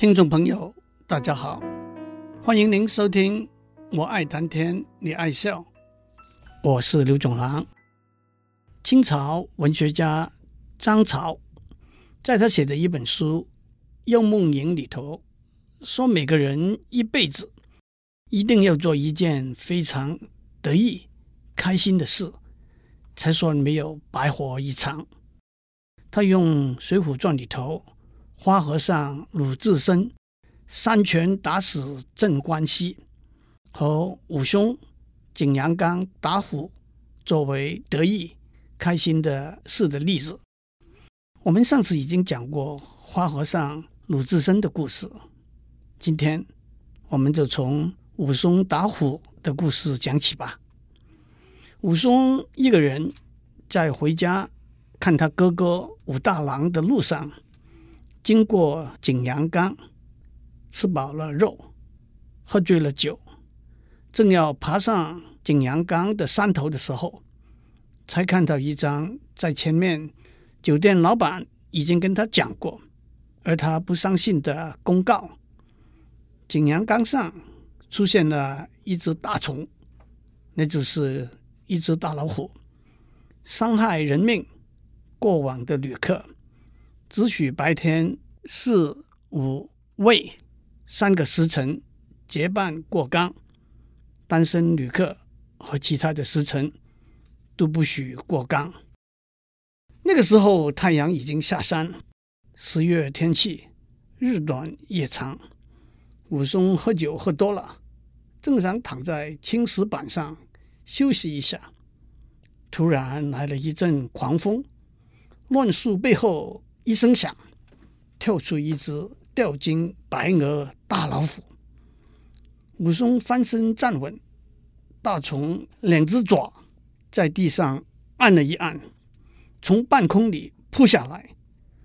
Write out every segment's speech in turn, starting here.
听众朋友，大家好，欢迎您收听《我爱谈天，你爱笑》，我是刘总郎。清朝文学家张潮在他写的一本书《幽梦影》里头说，每个人一辈子一定要做一件非常得意、开心的事，才算没有白活一场。他用《水浒传》里头。花和尚鲁智深三拳打死镇关西，和武松景阳冈打虎作为得意开心的事的例子。我们上次已经讲过花和尚鲁智深的故事，今天我们就从武松打虎的故事讲起吧。武松一个人在回家看他哥哥武大郎的路上。经过景阳冈，吃饱了肉，喝醉了酒，正要爬上景阳冈的山头的时候，才看到一张在前面酒店老板已经跟他讲过，而他不相信的公告：景阳冈上出现了一只大虫，那就是一只大老虎，伤害人命，过往的旅客。只许白天四五未三个时辰结伴过冈，单身旅客和其他的时辰都不许过冈。那个时候太阳已经下山，十月天气日短夜长。武松喝酒喝多了，正想躺在青石板上休息一下，突然来了一阵狂风，乱树背后。一声响，跳出一只吊睛白额大老虎。武松翻身站稳，大虫两只爪在地上按了一按，从半空里扑下来。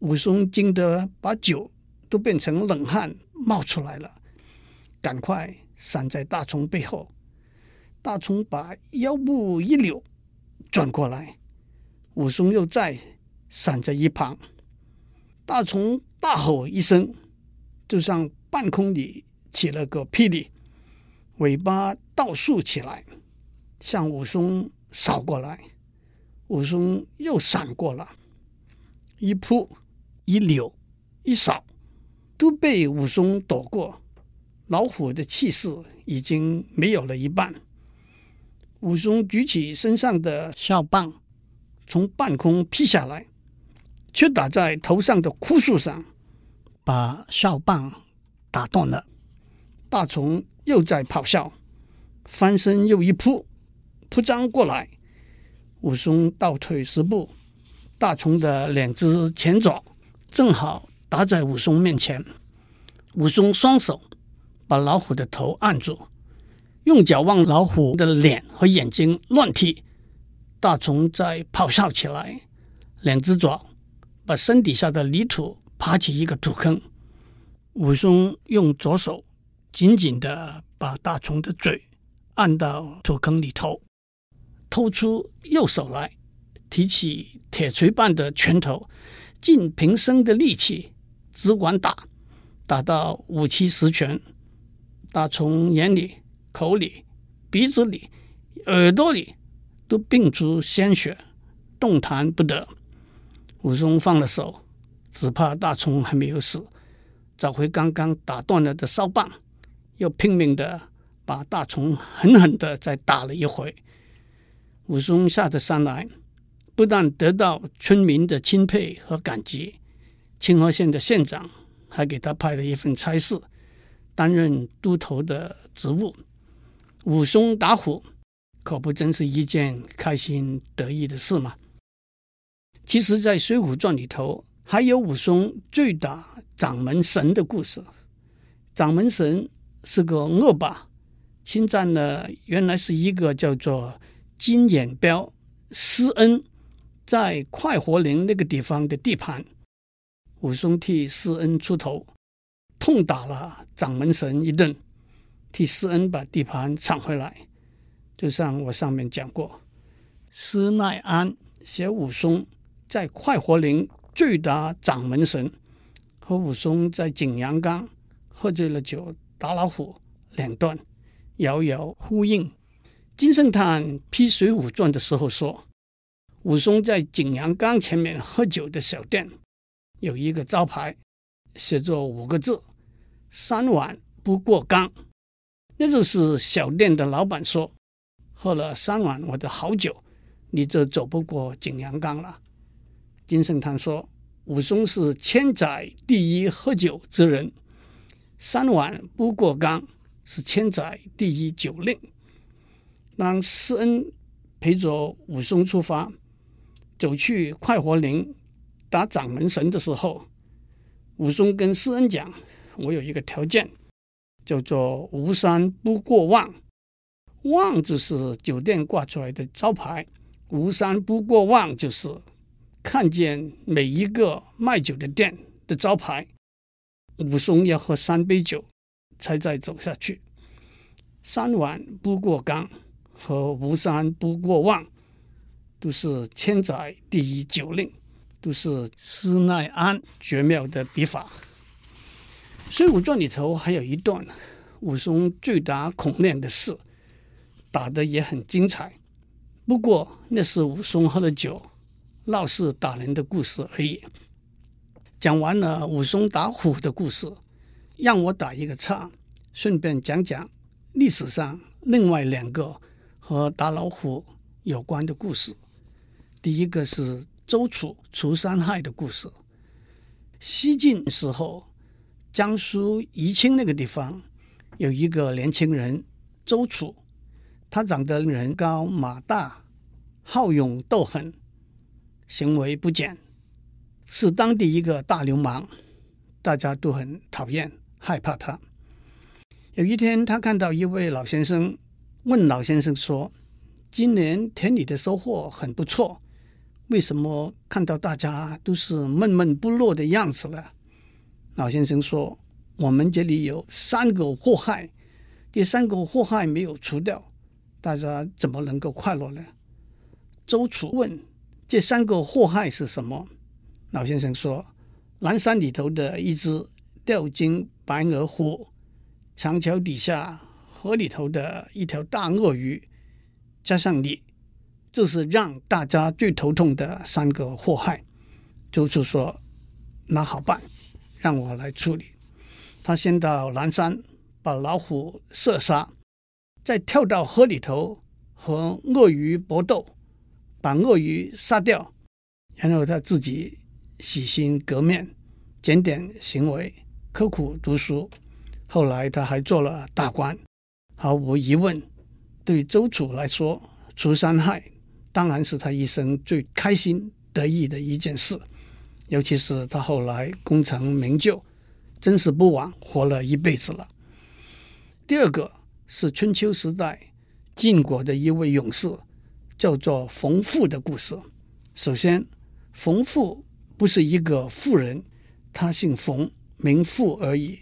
武松惊得把酒都变成冷汗冒出来了，赶快闪在大虫背后。大虫把腰部一扭，转过来，武松又再闪在一旁。大虫大吼一声，就像半空里起了个霹雳，尾巴倒竖起来，向武松扫过来。武松又闪过了，一扑一扭一扫，都被武松躲过。老虎的气势已经没有了一半。武松举起身上的哨棒，从半空劈下来。却打在头上的枯树上，把哨棒打断了。大虫又在咆哮，翻身又一扑，扑将过来。武松倒退十步，大虫的两只前爪正好打在武松面前。武松双手把老虎的头按住，用脚往老虎的脸和眼睛乱踢。大虫在咆哮起来，两只爪。把身底下的泥土扒起一个土坑，武松用左手紧紧地把大虫的嘴按到土坑里头，偷出右手来，提起铁锤般的拳头，尽平生的力气只管打，打到五七十拳，大虫眼里、口里、鼻子里、耳朵里都迸出鲜血，动弹不得。武松放了手，只怕大虫还没有死，找回刚刚打断了的哨棒，又拼命的把大虫狠狠的再打了一回。武松下得山来，不但得到村民的钦佩和感激，清河县的县长还给他派了一份差事，担任都头的职务。武松打虎，可不真是一件开心得意的事吗？其实，在《水浒传》里头，还有武松醉打掌门神的故事。掌门神是个恶霸，侵占了原来是一个叫做金眼彪施恩在快活林那个地方的地盘。武松替施恩出头，痛打了掌门神一顿，替施恩把地盘抢回来。就像我上面讲过，施耐庵写武松。在快活林醉打掌门神，和武松在景阳冈喝醉了酒打老虎两段遥遥呼应。金圣叹批《水浒传》的时候说，武松在景阳冈前面喝酒的小店有一个招牌，写着五个字：“三碗不过冈。”那就是小店的老板说，喝了三碗我的好酒，你就走不过景阳冈了。金圣叹说，武松是千载第一喝酒之人，三碗不过冈是千载第一酒令。当施恩陪着武松出发，走去快活林打掌门神的时候，武松跟施恩讲：“我有一个条件，叫做无三不过望。望就是酒店挂出来的招牌，无三不过望就是看见每一个卖酒的店的招牌。武松要喝三杯酒，才再走下去。三碗不过冈。”和无三不过望，都是千载第一酒令，都是施耐庵绝妙的笔法。《水浒传》里头还有一段武松醉打孔亮的事，打得也很精彩。不过那是武松喝了酒闹事打人的故事而已。讲完了武松打虎的故事，让我打一个岔，顺便讲讲历史上另外两个。和打老虎有关的故事，第一个是周楚除山害的故事。西晋时候，江苏宜兴那个地方有一个年轻人周楚，他长得人高马大，好勇斗狠，行为不检，是当地一个大流氓，大家都很讨厌害怕他。有一天，他看到一位老先生。问老先生说：“今年田里的收获很不错，为什么看到大家都是闷闷不乐的样子呢？”老先生说：“我们这里有三个祸害，第三个祸害没有除掉，大家怎么能够快乐呢？”周楚问：“这三个祸害是什么？”老先生说：“南山里头的一只吊睛白额虎，长桥底下。”河里头的一条大鳄鱼，加上你，就是让大家最头痛的三个祸害。周处说：“那好办，让我来处理。”他先到南山把老虎射杀，再跳到河里头和鳄鱼搏斗，把鳄鱼杀掉，然后他自己洗心革面，检点行为，刻苦读书。后来他还做了大官。毫无疑问，对周楚来说，除三害当然是他一生最开心得意的一件事。尤其是他后来功成名就，真是不枉活了一辈子了。第二个是春秋时代晋国的一位勇士，叫做冯富的故事。首先，冯富不是一个富人，他姓冯，名富而已。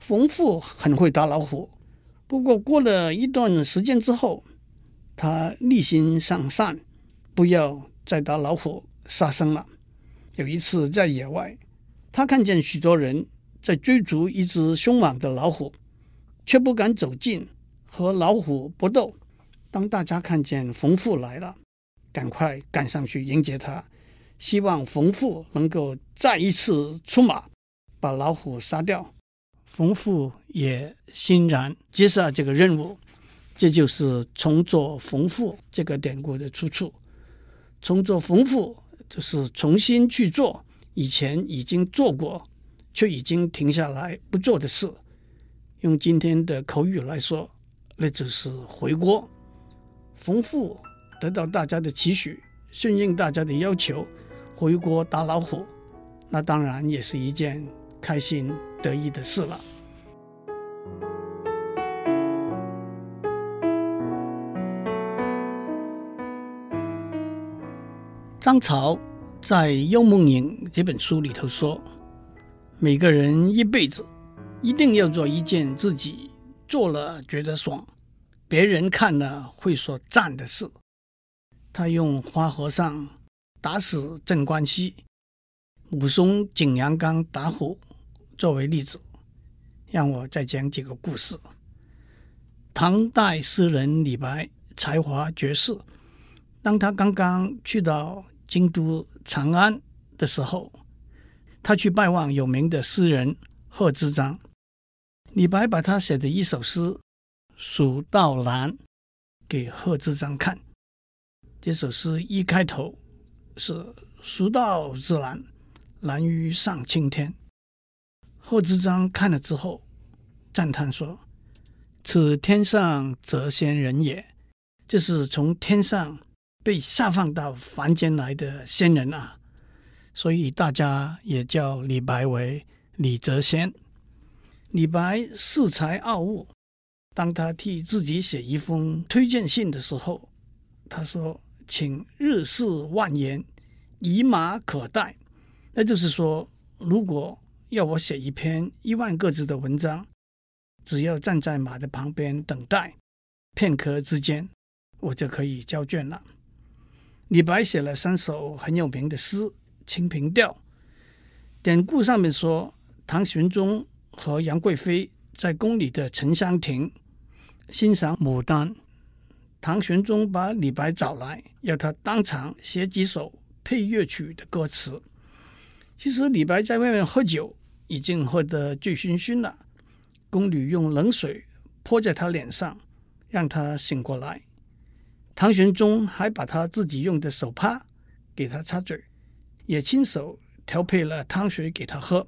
冯富很会打老虎。不过过了一段时间之后，他立心向善，不要再打老虎杀生了。有一次在野外，他看见许多人在追逐一只凶猛的老虎，却不敢走近和老虎搏斗。当大家看见冯父来了，赶快赶上去迎接他，希望冯父能够再一次出马，把老虎杀掉。冯父也欣然接下这个任务，这就是“重做冯父”这个典故的出处。“重做冯父”就是重新去做以前已经做过却已经停下来不做的事。用今天的口语来说，那就是回锅。冯父得到大家的期许，顺应大家的要求，回国打老虎，那当然也是一件开心得意的事了。张潮在《幽梦影》这本书里头说：“每个人一辈子一定要做一件自己做了觉得爽，别人看了会说赞的事。”他用花和尚打死镇关西、武松景阳冈打虎作为例子。让我再讲几个故事。唐代诗人李白才华绝世，当他刚刚去到京都长安的时候，他去拜望有名的诗人贺知章。李白把他写的一首诗《蜀道难》给贺知章看。这首诗一开头是“蜀道之难，难于上青天”。贺知章看了之后赞叹说。此天上谪仙人也，就是从天上被下放到凡间来的仙人啊，所以大家也叫李白为李谪仙。李白恃才傲物，当他替自己写一封推荐信的时候，他说：“请日试万言，以马可待。”那就是说，如果要我写一篇一万个字的文章。只要站在马的旁边等待，片刻之间，我就可以交卷了。李白写了三首很有名的诗，《清平调》。典故上面说，唐玄宗和杨贵妃在宫里的沉香亭欣赏牡丹，唐玄宗把李白找来，要他当场写几首配乐曲的歌词。其实李白在外面喝酒，已经喝得醉醺醺了。宫女用冷水泼在他脸上，让他醒过来。唐玄宗还把他自己用的手帕给他擦嘴，也亲手调配了汤水给他喝。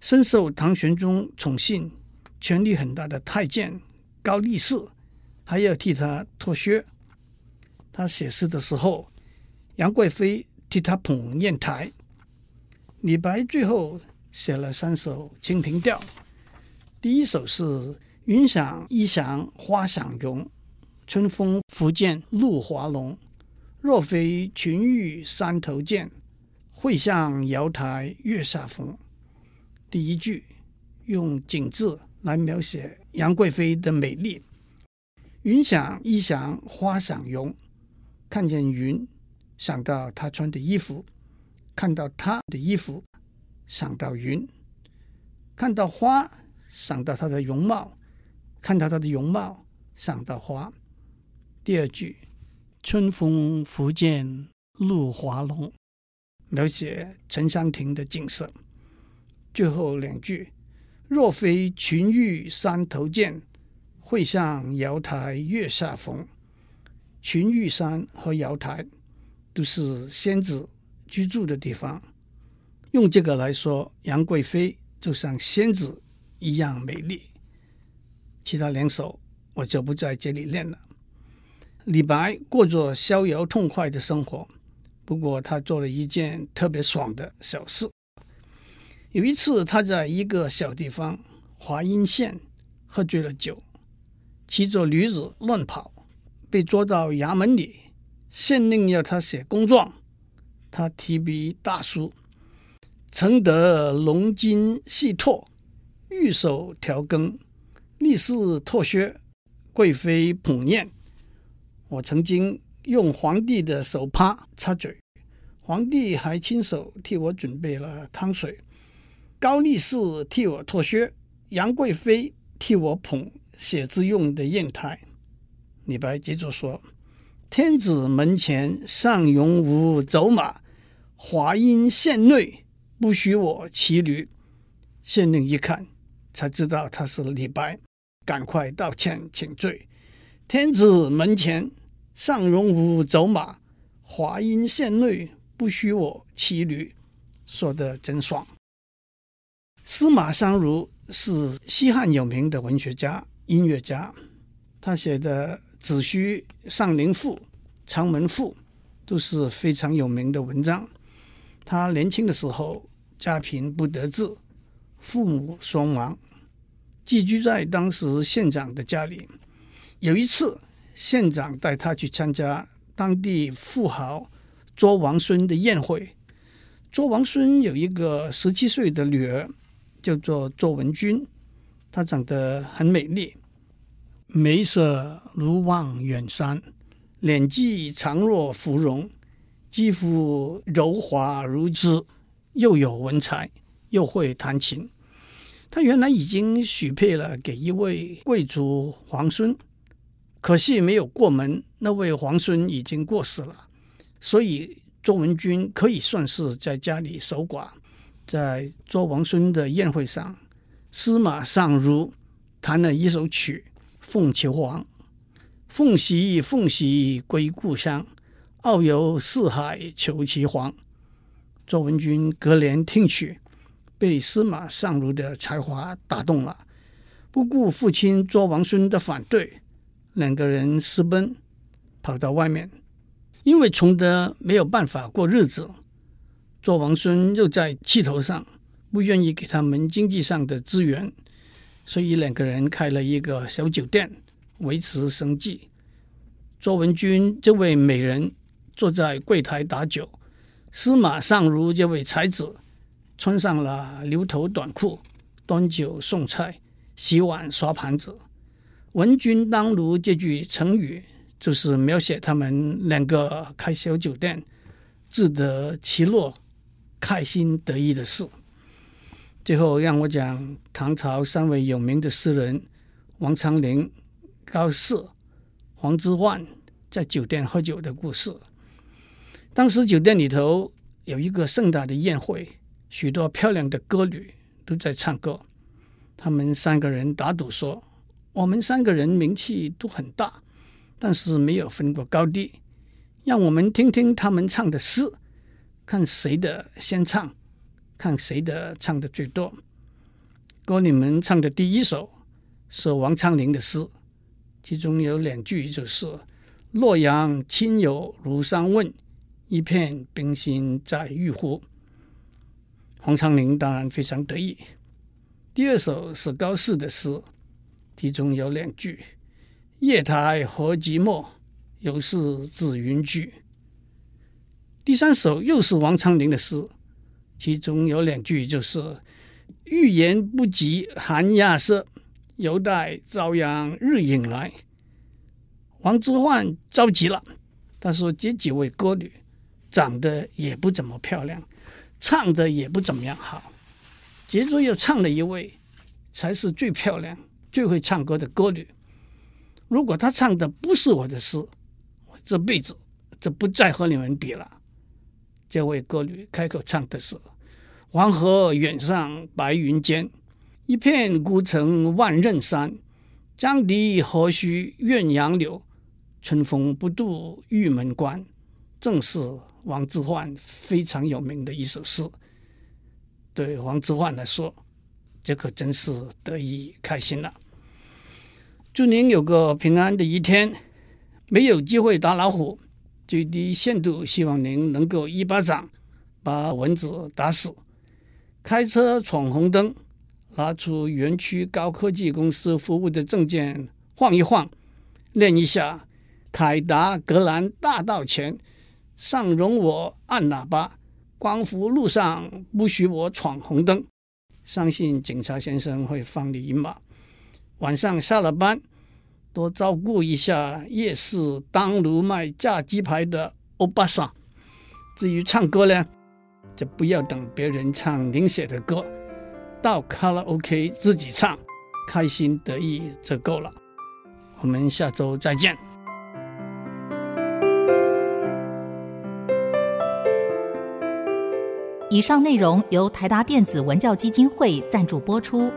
深受唐玄宗宠幸、权力很大的太监高力士还要替他脱靴。他写诗的时候，杨贵妃替他捧砚台。李白最后写了三首《清平调》。第一首是“云想衣裳花想容，春风拂槛露华浓。若非群玉山头见，会向瑶台月下逢。”第一句用景字来描写杨贵妃的美丽。云想衣裳花想容，看见云，想到她穿的衣服；看到她的衣服，想到云；看到花。想到她的容貌，看到她的容貌，想到花。第二句“春风拂槛露华浓”，描写沉香亭的景色。最后两句“若非群玉山头见，会向瑶台月下逢”。群玉山和瑶台都是仙子居住的地方，用这个来说，杨贵妃就像仙子。一样美丽。其他两首我就不在这里念了。李白过着逍遥痛快的生活，不过他做了一件特别爽的小事。有一次，他在一个小地方华阴县喝醉了酒，骑着驴子乱跑，被捉到衙门里，县令要他写公状，他提笔大书：“承得龙筋细拓。”玉手调羹，力士脱靴，贵妃捧砚。我曾经用皇帝的手帕擦嘴，皇帝还亲手替我准备了汤水。高力士替我脱靴，杨贵妃替我捧写字用的砚台。李白接着说：“天子门前尚容吾走马，华阴县内不许我骑驴。”县令一看。才知道他是李白，赶快道歉请罪。天子门前尚容吾走马，华阴县内不许我骑驴。说的真爽。司马相如是西汉有名的文学家、音乐家，他写的《子虚》《上林赋》《长门赋》都是非常有名的文章。他年轻的时候家贫不得志，父母双亡。寄居在当时县长的家里。有一次，县长带他去参加当地富豪卓王孙的宴会。卓王孙有一个十七岁的女儿，叫做卓文君。她长得很美丽，眉色如望远山，脸际长若芙蓉，肌肤柔滑如织，又有文采，又会弹琴。他原来已经许配了给一位贵族皇孙，可惜没有过门，那位皇孙已经过世了，所以卓文君可以算是在家里守寡。在卓王孙的宴会上，司马相如弹了一首曲《凤求凰》：“凤兮凤兮归故乡，遨游四海求其凰。”卓文君隔帘听曲。被司马相如的才华打动了，不顾父亲卓王孙的反对，两个人私奔，跑到外面。因为穷得没有办法过日子，卓王孙又在气头上，不愿意给他们经济上的资源，所以两个人开了一个小酒店维持生计。卓文君这位美人坐在柜台打酒，司马相如这位才子。穿上了牛头短裤，端酒送菜，洗碗刷盘子。文君当如这句成语，就是描写他们两个开小酒店，自得其乐，开心得意的事。最后，让我讲唐朝三位有名的诗人王昌龄、高适、黄之涣在酒店喝酒的故事。当时酒店里头有一个盛大的宴会。许多漂亮的歌女都在唱歌，他们三个人打赌说：“我们三个人名气都很大，但是没有分过高低。让我们听听他们唱的诗，看谁的先唱，看谁的唱的最多。”歌女们唱的第一首是王昌龄的诗，其中有两句就是“洛阳亲友如相问，一片冰心在玉壶。”王昌龄当然非常得意。第二首是高适的诗，其中有两句：“夜台何寂寞，犹是紫云居。”第三首又是王昌龄的诗，其中有两句就是：“欲言不及寒鸦色，犹待朝阳日影来。”王之涣着急了，他说：“这几位歌女长得也不怎么漂亮。”唱的也不怎么样好，接着又唱了一位，才是最漂亮、最会唱歌的歌女。如果她唱的不是我的诗，我这辈子就不再和你们比了。这位歌女开口唱的是：“黄河远上白云间，一片孤城万仞山。羌笛何须怨杨柳，春风不度玉门关。”正是。王之涣非常有名的一首诗，对王之涣来说，这可真是得意开心了。祝您有个平安的一天。没有机会打老虎，最低限度希望您能够一巴掌把蚊子打死。开车闯红灯，拿出园区高科技公司服务的证件晃一晃，练一下凯达格兰大道前。尚容我按喇叭，光复路上不许我闯红灯。相信警察先生会放你一马。晚上下了班，多照顾一下夜市当炉卖炸鸡排的欧巴桑。至于唱歌呢，就不要等别人唱您写的歌，到卡拉 OK 自己唱，开心得意就够了。我们下周再见。以上内容由台达电子文教基金会赞助播出。